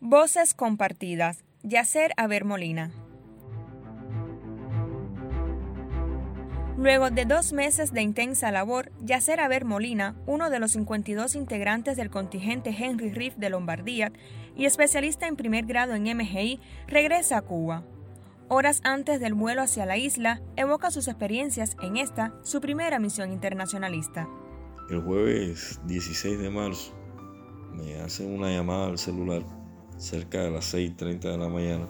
Voces compartidas. Yacer Aber Molina. Luego de dos meses de intensa labor, Yacer Aber Molina, uno de los 52 integrantes del contingente Henry Riff de Lombardía y especialista en primer grado en MGI, regresa a Cuba. Horas antes del vuelo hacia la isla, evoca sus experiencias en esta, su primera misión internacionalista. El jueves 16 de marzo me hacen una llamada al celular cerca de las 6.30 de la mañana,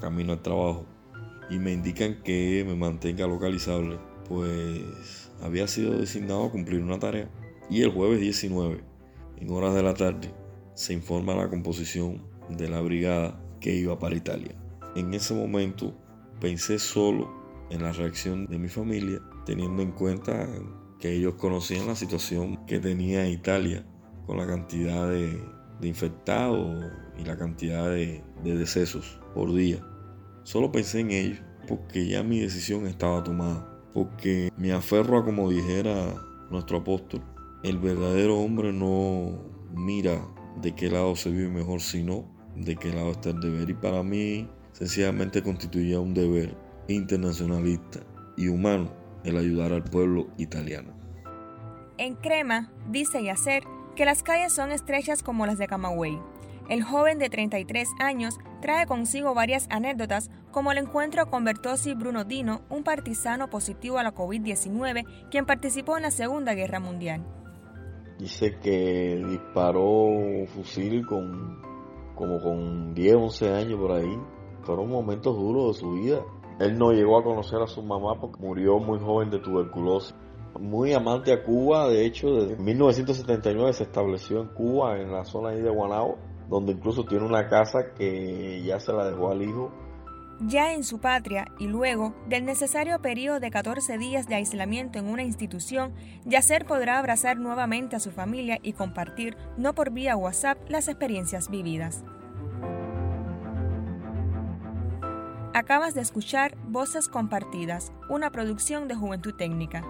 camino al trabajo, y me indican que me mantenga localizable, pues había sido designado a cumplir una tarea. Y el jueves 19, en horas de la tarde, se informa la composición de la brigada que iba para Italia. En ese momento pensé solo en la reacción de mi familia, teniendo en cuenta que ellos conocían la situación que tenía Italia con la cantidad de, infectados y la cantidad de, de decesos por día. Solo pensé en ello porque ya mi decisión estaba tomada, porque me aferro a como dijera nuestro apóstol, el verdadero hombre no mira de qué lado se vive mejor, sino de qué lado está el deber. Y para mí sencillamente constituía un deber internacionalista y humano el ayudar al pueblo italiano. En Crema, dice Yacer que las calles son estrechas como las de Camagüey. El joven de 33 años trae consigo varias anécdotas, como el encuentro con Bertossi Bruno Dino, un partisano positivo a la COVID-19, quien participó en la Segunda Guerra Mundial. Dice que disparó un fusil con como con 10, 11 años por ahí. Fueron momentos duros de su vida. Él no llegó a conocer a su mamá porque murió muy joven de tuberculosis muy amante a Cuba, de hecho desde 1979 se estableció en Cuba, en la zona ahí de Guanabo, donde incluso tiene una casa que ya se la dejó al hijo. Ya en su patria y luego del necesario periodo de 14 días de aislamiento en una institución, Yacer podrá abrazar nuevamente a su familia y compartir, no por vía WhatsApp, las experiencias vividas. Acabas de escuchar Voces Compartidas, una producción de Juventud Técnica.